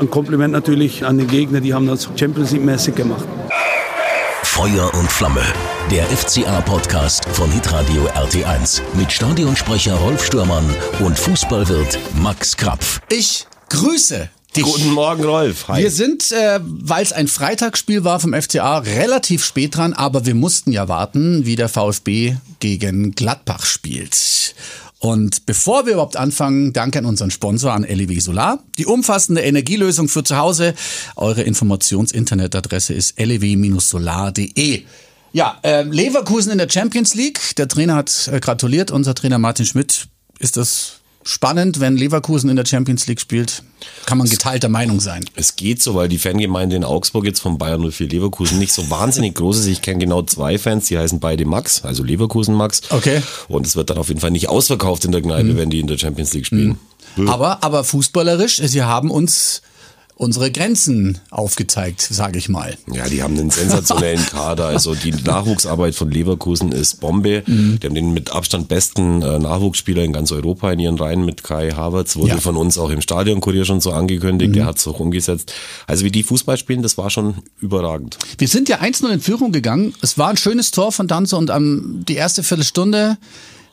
Ein Kompliment natürlich an den Gegner, die haben das Champions League mäßig gemacht. Feuer und Flamme, der FCA-Podcast von Hitradio RT1 mit Stadionsprecher Rolf Stürmann und Fußballwirt Max Krapf. Ich grüße dich. Guten Morgen, Rolf. Hi. Wir sind, äh, weil es ein Freitagsspiel war vom FCA, relativ spät dran, aber wir mussten ja warten, wie der VfB gegen Gladbach spielt. Und bevor wir überhaupt anfangen, danke an unseren Sponsor, an LEW Solar. Die umfassende Energielösung für zu Hause. Eure Informations-Internetadresse ist lew-solar.de. Ja, äh, Leverkusen in der Champions League. Der Trainer hat äh, gratuliert, unser Trainer Martin Schmidt. Ist das spannend, wenn Leverkusen in der Champions League spielt. Kann man geteilter Meinung sein. Es geht so, weil die Fangemeinde in Augsburg jetzt von Bayern 04 Leverkusen nicht so wahnsinnig groß ist. Ich kenne genau zwei Fans, die heißen beide Max, also Leverkusen Max. Okay. Und es wird dann auf jeden Fall nicht ausverkauft in der Kneipe, mhm. wenn die in der Champions League spielen. Mhm. Aber, aber fußballerisch, sie haben uns unsere Grenzen aufgezeigt, sage ich mal. Ja, die haben einen sensationellen Kader. Also die Nachwuchsarbeit von Leverkusen ist Bombe. Mhm. Die haben den mit Abstand besten äh, Nachwuchsspieler in ganz Europa in ihren Reihen mit Kai Havertz. Wurde ja. von uns auch im Stadionkurier schon so angekündigt. Mhm. Der hat es auch umgesetzt. Also wie die Fußball spielen, das war schon überragend. Wir sind ja 1-0 in Führung gegangen. Es war ein schönes Tor von Danzo und um, die erste Viertelstunde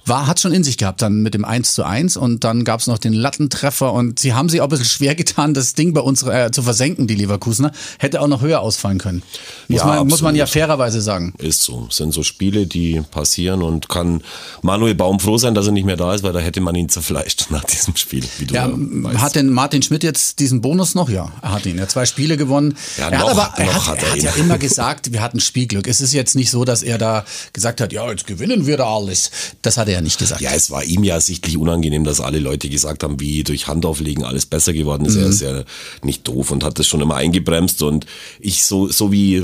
war, hat schon in sich gehabt dann mit dem 1 zu 1 und dann gab es noch den Lattentreffer und sie haben sich auch ein bisschen schwer getan, das Ding bei uns äh, zu versenken, die Leverkusener. Hätte auch noch höher ausfallen können. Muss, ja, man, muss man ja fairerweise sagen. Ist so. Es sind so Spiele, die passieren und kann Manuel Baum froh sein, dass er nicht mehr da ist, weil da hätte man ihn zerfleischt nach diesem Spiel. Du ja, hat denn Martin Schmidt jetzt diesen Bonus noch? Ja, er hat ihn. Er hat zwei Spiele gewonnen. Ja, er noch, hat aber, er hat, hat er, er hat ja immer gesagt, wir hatten Spielglück. Es ist jetzt nicht so, dass er da gesagt hat, ja, jetzt gewinnen wir da alles. Das hat er ja nicht gesagt. Ja, es war ihm ja sichtlich unangenehm, dass alle Leute gesagt haben, wie durch Handauflegen alles besser geworden ist. Mhm. Er ist ja nicht doof und hat das schon immer eingebremst. Und ich, so, so wie,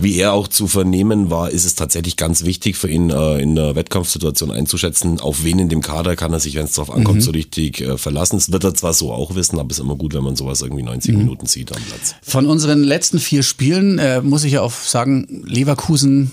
wie er auch zu vernehmen war, ist es tatsächlich ganz wichtig für ihn, äh, in einer Wettkampfsituation einzuschätzen, auf wen in dem Kader kann er sich, wenn es darauf ankommt, mhm. so richtig äh, verlassen. Das wird er zwar so auch wissen, aber es ist immer gut, wenn man sowas irgendwie 90 mhm. Minuten sieht am Platz. Von unseren letzten vier Spielen äh, muss ich ja auch sagen, Leverkusen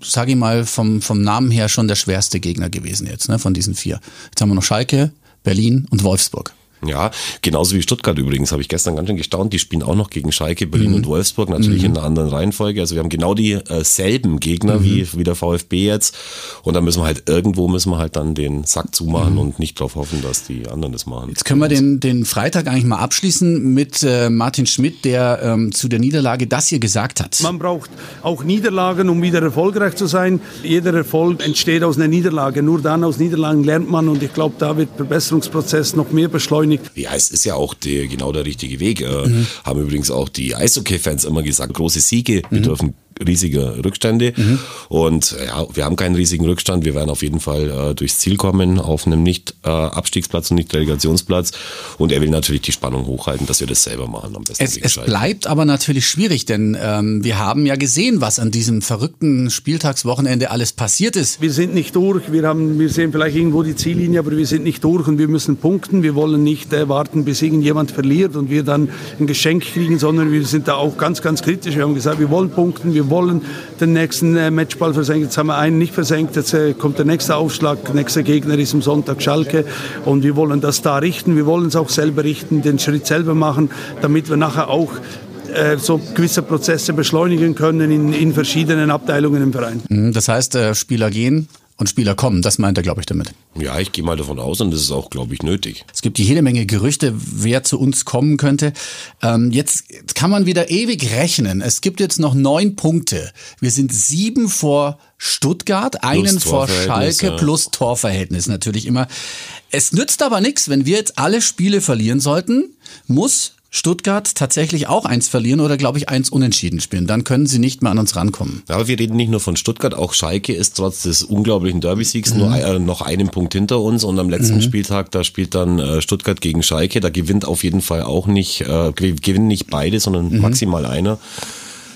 sage ich mal, vom, vom Namen her schon der schwerste Gegner gewesen jetzt, ne, von diesen vier. Jetzt haben wir noch Schalke, Berlin und Wolfsburg. Ja, genauso wie Stuttgart übrigens, habe ich gestern ganz schön gestaunt. Die spielen auch noch gegen Schalke, Berlin mhm. und Wolfsburg, natürlich mhm. in einer anderen Reihenfolge. Also wir haben genau dieselben äh, Gegner mhm. wie, wie der VfB jetzt. Und da müssen wir halt irgendwo müssen wir halt dann den Sack zumachen mhm. und nicht darauf hoffen, dass die anderen das machen. Jetzt können wir den, den Freitag eigentlich mal abschließen mit äh, Martin Schmidt, der ähm, zu der Niederlage das hier gesagt hat. Man braucht auch Niederlagen, um wieder erfolgreich zu sein. Jeder Erfolg entsteht aus einer Niederlage. Nur dann aus Niederlagen lernt man und ich glaube, da wird der Verbesserungsprozess noch mehr beschleunigt beschleunigt. Ja, es ist ja auch die, genau der richtige Weg. Äh, mhm. Haben übrigens auch die Eishockey-Fans immer gesagt, große Siege mhm. bedürfen riesige Rückstände. Mhm. Und ja, wir haben keinen riesigen Rückstand. Wir werden auf jeden Fall äh, durchs Ziel kommen auf einem nicht äh, Abstiegsplatz und nicht Relegationsplatz. Und er will natürlich die Spannung hochhalten, dass wir das selber machen am besten. Es, es bleibt aber natürlich schwierig, denn ähm, wir haben ja gesehen, was an diesem verrückten Spieltagswochenende alles passiert ist. Wir sind nicht durch. Wir haben, wir sehen vielleicht irgendwo die Ziellinie, aber wir sind nicht durch und wir müssen punkten. Wir wollen nicht äh, warten, bis irgendjemand verliert und wir dann ein Geschenk kriegen, sondern wir sind da auch ganz, ganz kritisch. Wir haben gesagt, wir wollen punkten. Wir wollen den nächsten äh, Matchball versenken. Jetzt haben wir einen nicht versenkt, jetzt äh, kommt der nächste Aufschlag, nächster Gegner ist am Sonntag Schalke und wir wollen das da richten, wir wollen es auch selber richten, den Schritt selber machen, damit wir nachher auch äh, so gewisse Prozesse beschleunigen können in, in verschiedenen Abteilungen im Verein. Mhm, das heißt, Spieler gehen, und Spieler kommen. Das meint er, glaube ich, damit. Ja, ich gehe mal davon aus und das ist auch, glaube ich, nötig. Es gibt jede Menge Gerüchte, wer zu uns kommen könnte. Ähm, jetzt kann man wieder ewig rechnen. Es gibt jetzt noch neun Punkte. Wir sind sieben vor Stuttgart, einen vor Schalke ja. plus Torverhältnis natürlich immer. Es nützt aber nichts, wenn wir jetzt alle Spiele verlieren sollten, muss Stuttgart tatsächlich auch eins verlieren oder glaube ich eins unentschieden spielen. Dann können sie nicht mehr an uns rankommen. Aber wir reden nicht nur von Stuttgart, auch Schalke ist trotz des unglaublichen Derby-Siegs mhm. nur äh, noch einen Punkt hinter uns und am letzten mhm. Spieltag, da spielt dann äh, Stuttgart gegen Schalke. Da gewinnt auf jeden Fall auch nicht, äh, gewinnen nicht beide, sondern mhm. maximal einer.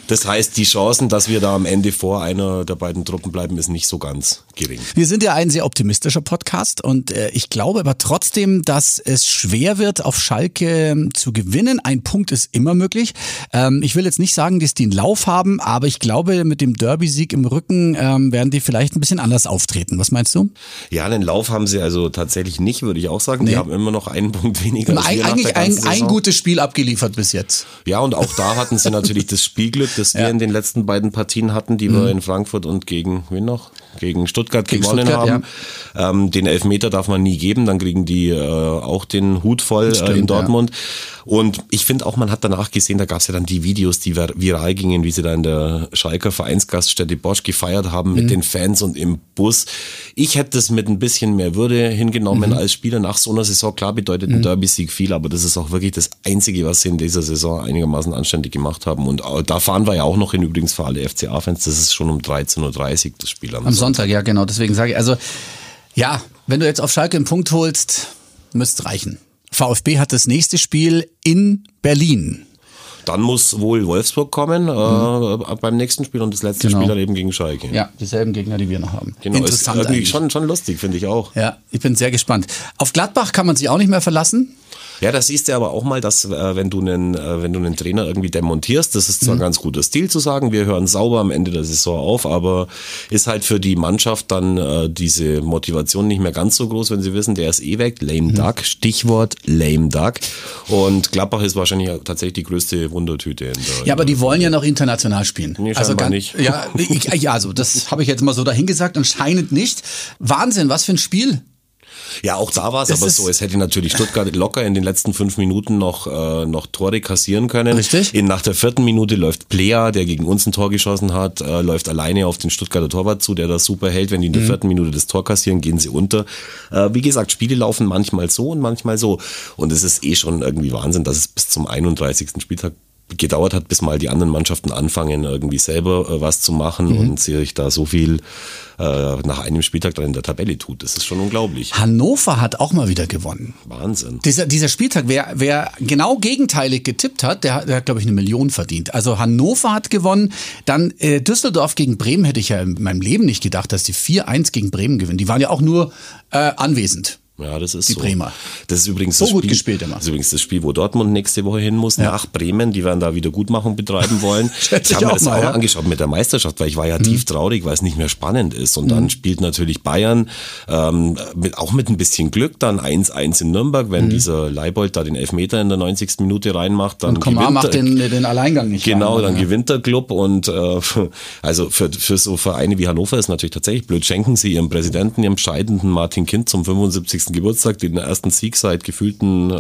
Das heißt, die Chancen, dass wir da am Ende vor einer der beiden Truppen bleiben, ist nicht so ganz gering. Wir sind ja ein sehr optimistischer Podcast und äh, ich glaube aber trotzdem, dass es schwer wird, auf Schalke ähm, zu gewinnen. Ein Punkt ist immer möglich. Ähm, ich will jetzt nicht sagen, dass die einen Lauf haben, aber ich glaube, mit dem Derby-Sieg im Rücken ähm, werden die vielleicht ein bisschen anders auftreten. Was meinst du? Ja, einen Lauf haben sie also tatsächlich nicht, würde ich auch sagen. Die haben immer noch einen Punkt weniger. Ein, eigentlich ein, ein gutes Spiel abgeliefert bis jetzt. Ja, und auch da hatten sie natürlich das Spielglück, das wir Ja. in den letzten beiden Partien hatten, die wir in Frankfurt und gegen, wen noch? Gegen Stuttgart Gegen gewonnen Stuttgart, haben. Ähm, den Elfmeter darf man nie geben, dann kriegen die äh, auch den Hut voll äh, Stimmt, in Dortmund. Und ich finde auch, man hat danach gesehen, da gab es ja dann die Videos, die vir- viral gingen, wie sie da in der Schalker Vereinsgaststätte Bosch gefeiert haben Mhm. mit den Fans und im Bus. Ich hätte das mit ein bisschen mehr Würde Mhm. hingenommen als Spieler nach so einer Saison. Klar bedeutet ein Derby-Sieg viel, aber das ist auch wirklich das Einzige, was sie in dieser Saison einigermaßen anständig gemacht haben. Und da fahren wir ja auch noch hin, übrigens für alle FCA-Fans. Das ist schon um 13.30 Uhr das Spiel am, Am Sonntag, ja genau. Deswegen sage ich, also ja, wenn du jetzt auf Schalke einen Punkt holst, müsste reichen. VfB hat das nächste Spiel in Berlin. Dann muss wohl Wolfsburg kommen äh, beim nächsten Spiel und das letzte Genau. Spiel dann eben gegen Schalke. Ja, dieselben Gegner, die wir noch haben. Genau, ist Interessant eigentlich. schon, schon lustig, finde ich auch. Ja, ich bin sehr gespannt. Auf Gladbach kann man sich auch nicht mehr verlassen. Ja, da siehst du aber auch mal, dass äh, wenn du einen, äh, wenn du einen Trainer irgendwie demontierst, das ist zwar Mhm. ganz guter Stil zu sagen, wir hören sauber am Ende der Saison auf, aber ist halt für die Mannschaft dann äh, diese Motivation nicht mehr ganz so groß, wenn sie wissen, der ist eh weg. Lame Mhm. Duck, Stichwort Lame Duck. Und Gladbach ist wahrscheinlich tatsächlich die größte Wundertüte. In der, Ja, aber die wollen ja noch international spielen. Nee, also ganz, nicht. Ja, ich, ja, also das habe ich jetzt mal so dahingesagt, anscheinend nicht. Wahnsinn, was für ein Spiel. Ja, auch da war es aber so. Es hätte natürlich Stuttgart locker in den letzten fünf Minuten noch, äh, noch Tore kassieren können. Richtig. In, nach der vierten Minute läuft Plea, der gegen uns ein Tor geschossen hat, äh, läuft alleine auf den Stuttgarter Torwart zu, der das super hält. Wenn die in Mhm. der vierten Minute das Tor kassieren, gehen sie unter. Äh, wie gesagt, Spiele laufen manchmal so und manchmal so. Und es ist eh schon irgendwie Wahnsinn, dass es bis zum 31. Spieltag gedauert hat, bis mal die anderen Mannschaften anfangen, irgendwie selber äh, was zu machen Mhm. und sich da so viel äh, nach einem Spieltag dann in der Tabelle tut. Das ist schon unglaublich. Hannover hat auch mal wieder gewonnen. Wahnsinn. Dieser, dieser Spieltag, wer, wer genau gegenteilig getippt hat, der, hat- der hat, glaube ich, eine Million verdient. Also Hannover hat gewonnen, dann äh, Düsseldorf gegen Bremen hätte ich ja in meinem Leben nicht gedacht, dass die 4-1 gegen Bremen gewinnen. Die waren ja auch nur äh, anwesend. Ja, das ist Die so. Bremer. Das ist übrigens So das gut Spiel, gespielt immer. Das ist übrigens das Spiel, wo Dortmund nächste Woche hin muss, nach Bremen. Die werden da Wiedergutmachung betreiben wollen. Ich habe mir auch das mal, auch ja. Mhm. angeschaut mit der Meisterschaft, weil ich war ja tief traurig, weil es nicht mehr spannend ist. Und dann spielt natürlich Bayern ähm, mit, auch mit ein bisschen Glück dann 1-1 in Nürnberg, wenn dieser Leibold da den Elfmeter in der 90. Minute reinmacht, dann Mhm. Und Komar gewinnt macht den, den Alleingang nicht. Genau, rein. dann Ja. gewinnt der Club und äh, also für, für so Vereine wie Hannover ist natürlich tatsächlich blöd. Schenken sie ihrem Präsidenten, ihrem scheidenden Martin Kind zum 75. Geburtstag den ersten Sieg seit gefühlten äh,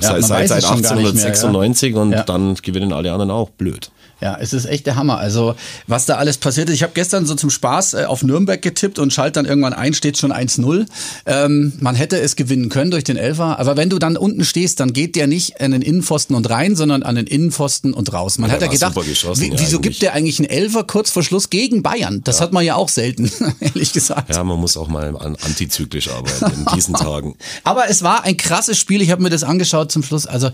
seit, man seit, seit gar nicht mehr, ja. 1896 und Ja. dann gewinnen alle anderen auch. Blöd. Ja, es ist echt der Hammer. Also, was da alles passiert ist. Ich habe gestern so zum Spaß äh, auf Nürnberg getippt und schalt dann irgendwann ein, steht schon 1-0. Ähm, man hätte es gewinnen können durch den Elfer. Aber wenn du dann unten stehst, dann geht der nicht an den Innenpfosten und rein, sondern an den Innenpfosten und raus. Man Ja, hat ja gedacht, wie, ja, wieso gibt der eigentlich einen Elfer kurz vor Schluss gegen Bayern? Das hat man ja auch selten, ehrlich gesagt. Ja, man muss auch mal an, antizyklisch arbeiten in diesen Tagen. Aber es war ein krasses Spiel. Ich habe mir das angeschaut zum Schluss. Also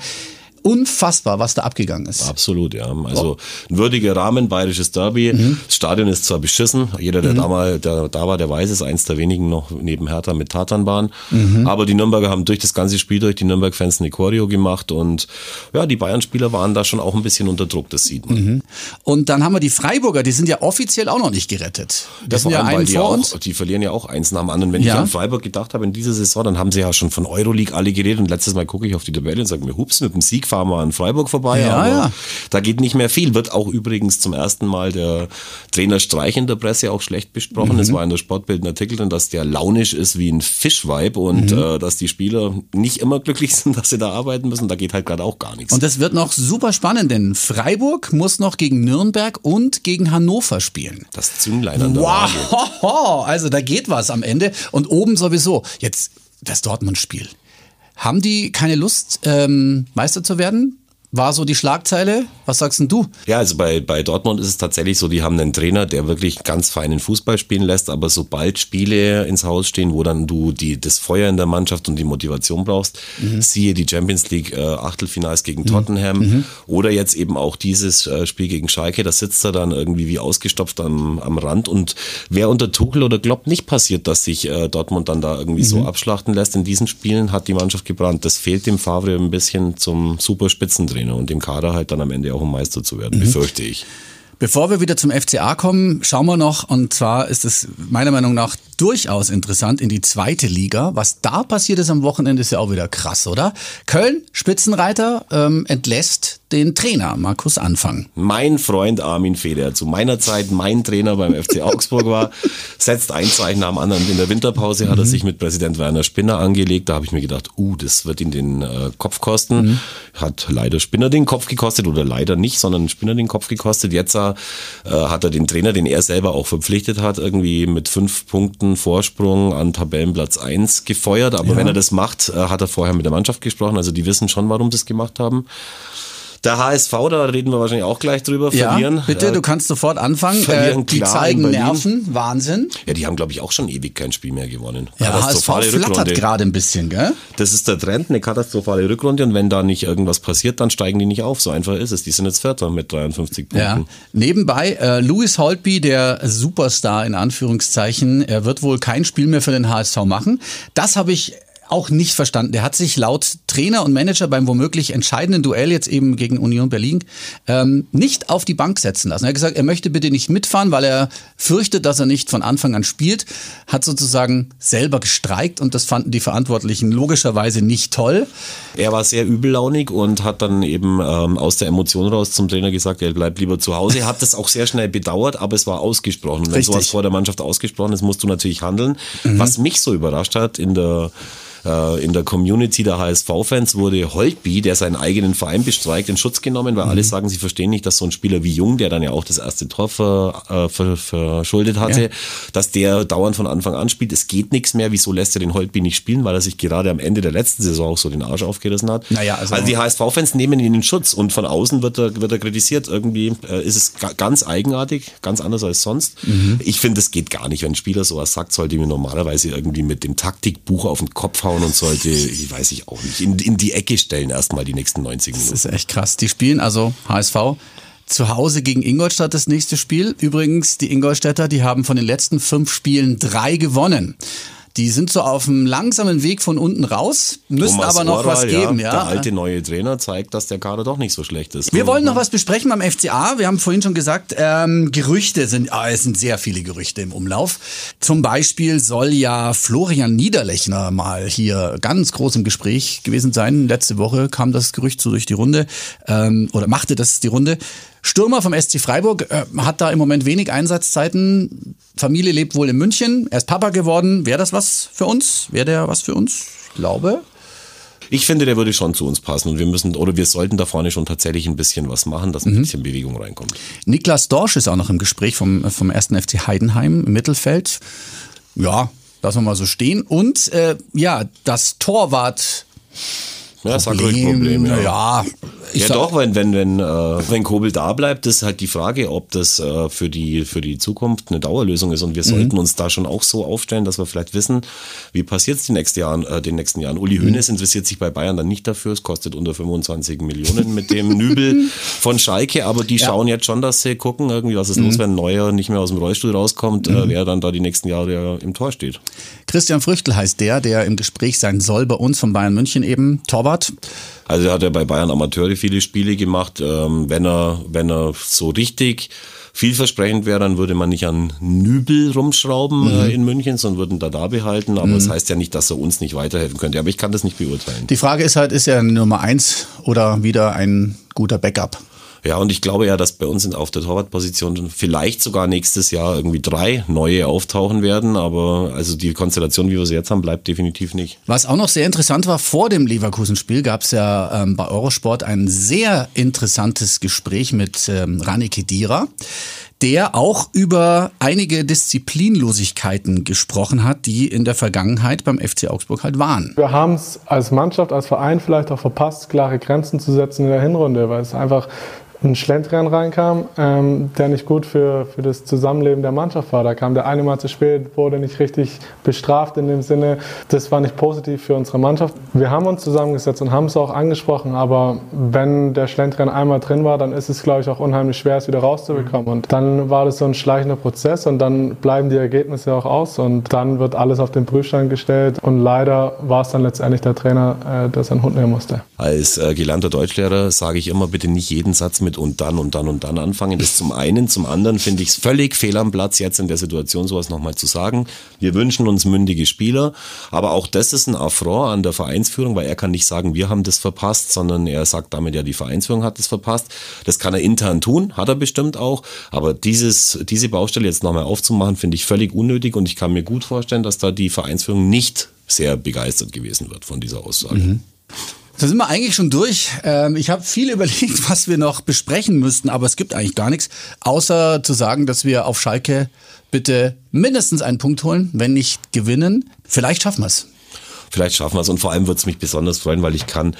unfassbar, was da abgegangen ist. Absolut, ja. Also ein würdiger Rahmen, bayerisches Derby. Mhm. Das Stadion ist zwar beschissen, jeder, der, da, mal, der da war, der weiß es, eins der wenigen noch neben Hertha mit Tatanbahn. Mhm. Aber die Nürnberger haben durch das ganze Spiel durch die Nürnberg-Fans eine Choreo gemacht und ja, die Bayern-Spieler waren da schon auch ein bisschen unter Druck, das sieht man. Und dann haben wir die Freiburger, die sind ja offiziell auch noch nicht gerettet. Die Ja, sind ja einen die vor auch, uns. Die verlieren ja auch eins nach dem anderen. Wenn Ja. ich an Freiburg gedacht habe in dieser Saison, dann haben sie ja schon von Euroleague alle geredet und letztes Mal gucke ich auf die Tabelle und sage mir, hups, mit dem Sieg fahren wir an Freiburg vorbei. Ja, aber ja. da geht nicht mehr viel. Wird auch übrigens zum ersten Mal der Trainer Streich in der Presse auch schlecht besprochen. Mhm. Es war in der Sportbild ein Artikel drin, dass der launisch ist wie ein Fischweib und Mhm. äh, dass die Spieler nicht immer glücklich sind, dass sie da arbeiten müssen. Da geht halt gerade auch gar nichts. Und das wird noch super spannend, denn Freiburg muss noch gegen Nürnberg und gegen Hannover spielen. das Zünglein an der Waage. Wow, also da geht was am Ende. Und oben sowieso. Jetzt das Dortmund-Spiel. Haben die keine Lust, ähm, Meister zu werden? War so die Schlagzeile. Was sagst denn du? Ja, also bei, bei Dortmund ist es tatsächlich so, die haben einen Trainer, der wirklich ganz feinen Fußball spielen lässt, aber sobald Spiele ins Haus stehen, wo dann du die, das Feuer in der Mannschaft und die Motivation brauchst, mhm. siehe die Champions League äh, Achtelfinals gegen mhm. Tottenham mhm. oder jetzt eben auch dieses äh, Spiel gegen Schalke, da sitzt er dann irgendwie wie ausgestopft am, am Rand und wer unter Tuchel oder Klopp nicht passiert, dass sich äh, Dortmund dann da irgendwie so mhm. abschlachten lässt in diesen Spielen, hat die Mannschaft gebrannt. Das fehlt dem Favre ein bisschen zum super Spitzentrainer. Trainer und dem Kader halt dann am Ende auch um Meister zu werden, mhm. befürchte ich. Bevor wir wieder zum FCA kommen, schauen wir noch, und zwar ist es meiner Meinung nach durchaus interessant in die zweite Liga. Was da passiert ist am Wochenende, ist ja auch wieder krass, oder? Köln, Spitzenreiter, ähm, entlässt den Trainer Markus Anfang. Mein Freund Armin Feder, zu meiner Zeit mein Trainer beim FC Augsburg war, setzt ein Zeichen dem anderen. In der Winterpause hat er mhm. sich mit Präsident Werner Spinner angelegt. Da habe ich mir gedacht, uh, das wird ihn den äh, Kopf kosten. Mhm. Hat leider Spinner den Kopf gekostet oder leider nicht, sondern Spinner den Kopf gekostet. Jetzt äh, hat er den Trainer, den er selber auch verpflichtet hat, irgendwie mit fünf Punkten Vorsprung an Tabellenplatz eins gefeuert. Aber ja. wenn er das macht, äh, hat er vorher mit der Mannschaft gesprochen. Also die wissen schon, warum sie es gemacht haben. Der HSV, da reden wir wahrscheinlich auch gleich drüber, ja, verlieren. Bitte, du kannst sofort anfangen. Verlieren äh, die zeigen Nerven, Wahnsinn. Ja, die haben, glaube ich, auch schon ewig kein Spiel mehr gewonnen. Ja, der HSV flattert gerade ein bisschen, gell? Das ist der Trend, eine katastrophale Rückrunde und wenn da nicht irgendwas passiert, dann steigen die nicht auf. So einfach ist es. Die sind jetzt Vierter mit 53 Punkten. Ja. Nebenbei, äh, Louis Holtby, der Superstar in Anführungszeichen, er wird wohl kein Spiel mehr für den HSV machen. Das habe ich auch nicht verstanden. Der hat sich laut Trainer und Manager beim womöglich entscheidenden Duell jetzt eben gegen Union Berlin ähm, nicht auf die Bank setzen lassen. Er hat gesagt, er möchte bitte nicht mitfahren, weil er fürchtet, dass er nicht von Anfang an spielt. Hat sozusagen selber gestreikt und das fanden die Verantwortlichen logischerweise nicht toll. Er war sehr übellaunig und hat dann eben ähm, aus der Emotion raus zum Trainer gesagt, er bleibt lieber zu Hause. Er hat das auch sehr schnell bedauert, aber es war ausgesprochen. Wenn Richtig. sowas vor der Mannschaft ausgesprochen ist, musst du natürlich handeln. Mhm. Was mich so überrascht hat in der äh, in der Community der HSV-Fans wurde Holtby, der seinen eigenen Verein bestreikt, in Schutz genommen, weil mhm. alle sagen, sie verstehen nicht, dass so ein Spieler wie Jung, der dann ja auch das erste Tor ver, äh, ver, verschuldet hatte, ja. dass der dauernd von Anfang an spielt. Es geht nichts mehr. Wieso lässt er den Holtby nicht spielen? Weil er sich gerade am Ende der letzten Saison auch so den Arsch aufgerissen hat. Naja, also, also die HSV-Fans nehmen ihn in Schutz und von außen wird er, wird er kritisiert. Irgendwie äh, ist es ganz eigenartig, ganz anders als sonst. Mhm. Ich finde, es geht gar nicht. Wenn ein Spieler sowas sagt, sollte mir normalerweise irgendwie mit dem Taktikbuch auf den Kopf hauen und sollte, ich weiß ich auch nicht, in, in die Ecke stellen erstmal die nächsten 90 Minuten. Das ist echt krass. Die spielen also HSV zu Hause gegen Ingolstadt das nächste Spiel. Übrigens, die Ingolstädter, die haben von den letzten fünf Spielen drei gewonnen. Die sind so auf einem langsamen Weg von unten raus, müssen Thomas aber noch Oral, was geben. Ja, Der alte neue Trainer zeigt, dass der Kader doch nicht so schlecht ist. Wir wollen noch was besprechen beim FCA. Wir haben vorhin schon gesagt, ähm, Gerüchte sind, ah, es sind sehr viele Gerüchte im Umlauf. Zum Beispiel soll ja Florian Niederlechner mal hier ganz groß im Gespräch gewesen sein. Letzte Woche kam das Gerücht so durch die Runde ähm, oder machte das die Runde. Stürmer vom SC Freiburg äh, hat da im Moment wenig Einsatzzeiten. Familie lebt wohl in München. Er ist Papa geworden. Wäre das was für uns? Wäre der was für uns? Ich glaube. Ich finde, der würde schon zu uns passen und wir müssen oder wir sollten da vorne schon tatsächlich ein bisschen was machen, dass ein mhm. bisschen Bewegung reinkommt. Niklas Dorsch ist auch noch im Gespräch vom, vom ersten FC Heidenheim im Mittelfeld. Ja, lassen wir mal so stehen. Und äh, ja, das Torwart ja, Problem, ja. ja ja doch, wenn, wenn, wenn, äh, wenn Kobel da bleibt, ist halt die Frage, ob das äh, für, die, für die Zukunft eine Dauerlösung ist. Und wir mhm. sollten uns da schon auch so aufstellen, dass wir vielleicht wissen, wie passiert es die nächsten Jahren, äh, den nächsten Jahren. Uli mhm. Hoeneß interessiert sich bei Bayern dann nicht dafür. Es kostet unter 25 Millionen mit dem Nübel von Schalke, aber die ja. schauen jetzt schon, dass sie gucken, irgendwie, was ist mhm. los, wenn ein Neuer nicht mehr aus dem Rollstuhl rauskommt, äh, mhm. wer dann da die nächsten Jahre im Tor steht. Christian Früchtel heißt der, der im Gespräch sein soll bei uns von Bayern München eben. Torwart. Also er hat ja bei Bayern Amateure viele Spiele gemacht. Ähm, wenn er, wenn er so richtig vielversprechend wäre, dann würde man nicht an Nübel rumschrauben mhm. äh, in München, sondern würden da da behalten. Aber mhm. das heißt ja nicht, dass er uns nicht weiterhelfen könnte. Aber ich kann das nicht beurteilen. Die Frage ist halt, ist er Nummer eins oder wieder ein guter Backup? Ja, und ich glaube ja, dass bei uns auf der Torwartposition vielleicht sogar nächstes Jahr irgendwie drei neue auftauchen werden. Aber also die Konstellation, wie wir sie jetzt haben, bleibt definitiv nicht. Was auch noch sehr interessant war, vor dem Leverkusen-Spiel gab es ja ähm, bei Eurosport ein sehr interessantes Gespräch mit ähm, Rani Kedira der auch über einige Disziplinlosigkeiten gesprochen hat, die in der Vergangenheit beim FC Augsburg halt waren. Wir haben es als Mannschaft, als Verein vielleicht auch verpasst, klare Grenzen zu setzen in der Hinrunde, weil es einfach ein Schlendrian reinkam, ähm, der nicht gut für, für das Zusammenleben der Mannschaft war. Da kam der eine Mal zu spät, wurde nicht richtig bestraft in dem Sinne. Das war nicht positiv für unsere Mannschaft. Wir haben uns zusammengesetzt und haben es auch angesprochen, aber wenn der Schlendrian einmal drin war, dann ist es, glaube ich, auch unheimlich schwer, es wieder rauszubekommen. Und dann war das so ein schleichender Prozess und dann bleiben die Ergebnisse auch aus und dann wird alles auf den Prüfstand gestellt und leider war es dann letztendlich der Trainer, äh, der seinen Hund nehmen musste. Als äh, gelernter Deutschlehrer sage ich immer, bitte nicht jeden Satz mit mit und dann und dann und dann anfangen. Das zum einen. Zum anderen finde ich es völlig fehl am Platz, jetzt in der Situation sowas nochmal zu sagen. Wir wünschen uns mündige Spieler, aber auch das ist ein Affront an der Vereinsführung, weil er kann nicht sagen, wir haben das verpasst, sondern er sagt damit ja, die Vereinsführung hat das verpasst. Das kann er intern tun, hat er bestimmt auch, aber dieses, diese Baustelle jetzt nochmal aufzumachen, finde ich völlig unnötig und ich kann mir gut vorstellen, dass da die Vereinsführung nicht sehr begeistert gewesen wird von dieser Aussage. Mhm. Da sind wir eigentlich schon durch. Ähm, ich habe viel überlegt, was wir noch besprechen müssten, aber es gibt eigentlich gar nichts, außer zu sagen, dass wir auf Schalke bitte mindestens einen Punkt holen, wenn nicht gewinnen. Vielleicht schaffen wir es vielleicht schaffen wir es. Und vor allem würde es mich besonders freuen, weil ich kann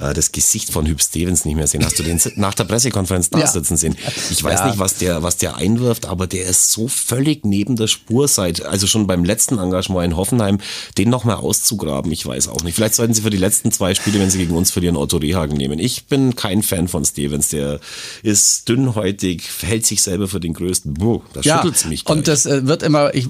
äh, das Gesicht von Hüb Stevens nicht mehr sehen. Hast du den nach der Pressekonferenz da ja. sitzen sehen? Ich weiß ja. nicht, was der, was der einwirft, aber der ist so völlig neben der Spur seit, also schon beim letzten Engagement in Hoffenheim, den nochmal auszugraben. Ich weiß auch nicht. Vielleicht sollten sie für die letzten zwei Spiele, wenn sie gegen uns verlieren, Otto Rehhagen nehmen. Ich bin kein Fan von Stevens. Der ist dünnhäutig, hält sich selber für den Größten. Buh, da ja, schüttelt's mich gleich. Und das äh, wird immer, ich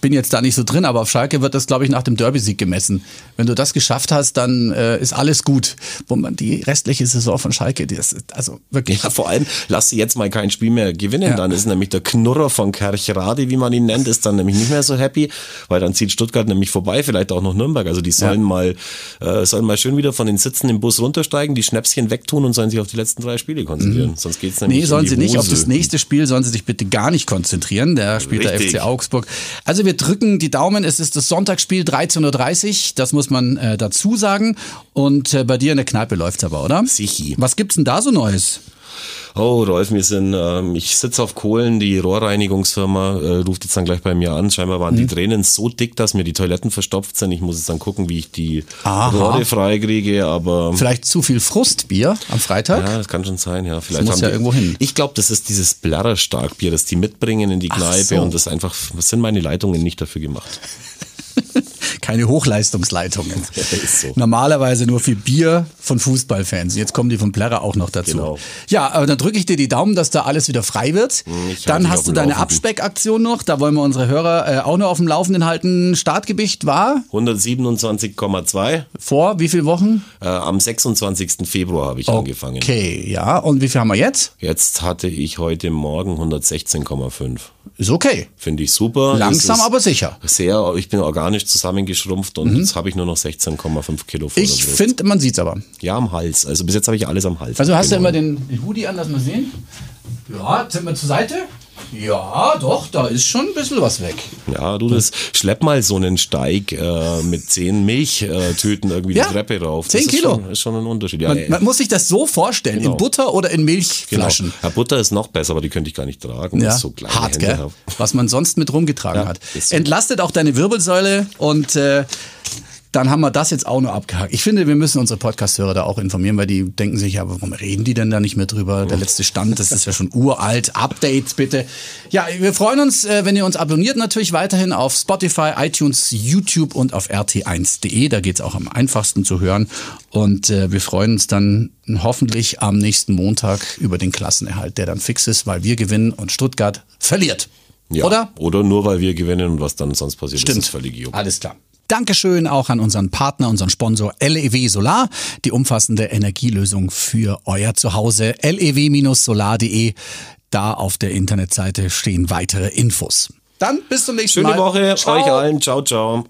bin jetzt da nicht so drin, aber auf Schalke wird das, glaube ich, nach dem Derby-Sieg gemessen. Wenn du das geschafft hast, dann äh, ist alles gut. Wo man die restliche Saison von Schalke, die ist also wirklich. Ja, vor allem lass sie jetzt mal kein Spiel mehr gewinnen. Ja. Dann ist nämlich der Knurrer von Kerchrade, wie man ihn nennt, ist dann nämlich nicht mehr so happy, weil dann zieht Stuttgart nämlich vorbei, vielleicht auch noch Nürnberg. Also die sollen ja. mal äh, sollen mal schön wieder von den Sitzen im Bus runtersteigen, die Schnäpschen wegtun und sollen sich auf die letzten drei Spiele konzentrieren. Mhm. Sonst geht's nämlich. Nee, sollen sie nicht. Auf das nächste Spiel sollen sie sich bitte gar nicht konzentrieren. Der spielt Richtig. der FC Augsburg. Also wir drücken die Daumen. Es ist das Sonntagsspiel 13.30 Uhr. Das muss man äh, dazu sagen. Und äh, bei dir in der Kneipe läuft's aber, oder? Sichi. Was gibt's denn da so Neues? Oh, Rolf, wir sind, ähm, ich sitze auf Kohlen, die Rohrreinigungsfirma äh, ruft jetzt dann gleich bei mir an. Scheinbar waren mhm. die Tränen so dick, dass mir die Toiletten verstopft sind. Ich muss jetzt dann gucken, wie ich die Aha. Rohre freikriege, aber. Vielleicht zu viel Frustbier am Freitag? Ja, das kann schon sein, ja. Vielleicht das muss ja die, irgendwo hin. Ich glaube, das ist dieses Blarrerstarkbier, das die mitbringen in die Kneipe so. und das einfach, was sind meine Leitungen nicht dafür gemacht. keine Hochleistungsleitungen. so. Normalerweise nur für Bier von Fußballfans. Jetzt kommen die von Plärrer auch noch dazu. Genau. Ja, aber dann drücke ich dir die Daumen, dass da alles wieder frei wird. Hm, ich dann hast du deine Abspeckaktion noch. Da wollen wir unsere Hörer äh, auch noch auf dem Laufenden halten. Startgewicht war? 127,2. Vor wie viele Wochen? Äh, am 26. Februar habe ich okay, angefangen. Okay, ja. Und wie viel haben wir jetzt? Jetzt hatte ich heute Morgen 116,5. Ist okay. Finde ich super. Langsam, aber sicher. Sehr, ich bin organisch zusammengeschrumpft und mhm. jetzt habe ich nur noch 16,5 Kilo vor Ich finde, man sieht es aber. Ja, am Hals. Also bis jetzt habe ich alles am Hals. Also hast du immer den, den Hoodie an, lass mal sehen. Ja, sind wir zur Seite. Ja, doch, da ist schon ein bisschen was weg. Ja, du, das schlepp mal so einen Steig äh, mit zehn Milchtüten irgendwie ja, die Treppe rauf. Zehn Kilo. Ist schon, ist schon ein Unterschied. Ja, man, man, muss sich das so vorstellen, genau. in Butter oder in Milchflaschen. Genau. Ja, Butter ist noch besser, aber die könnte ich gar nicht tragen. Ja, so hart, Hände gell? Habe. Was man sonst mit rumgetragen ja, hat. So. Entlastet auch deine Wirbelsäule und äh, dann haben wir das jetzt auch nur abgehakt. Ich finde, wir müssen unsere Podcast-Hörer da auch informieren, weil die denken sich, ja, warum reden die denn da nicht mehr drüber? Der letzte Stand, das ist ja schon uralt. Updates bitte. Ja, wir freuen uns, äh, wenn ihr uns abonniert natürlich weiterhin auf Spotify, iTunes, YouTube und auf rt1.de. Da geht's auch am einfachsten zu hören. Und äh, wir freuen uns dann hoffentlich am nächsten Montag über den Klassenerhalt, der dann fix ist, weil wir gewinnen und Stuttgart verliert. Ja, oder? Oder nur weil wir gewinnen und was dann sonst passiert, Stimmt. ist völlig juckt. Alles klar. Dankeschön auch an unseren Partner, unseren Sponsor LEW Solar, die umfassende Energielösung für euer Zuhause. lew-solar.de. Da auf der Internetseite stehen weitere Infos. Dann bis zum nächsten Schöne Mal. Schöne Woche ciao. euch allen. Ciao, ciao.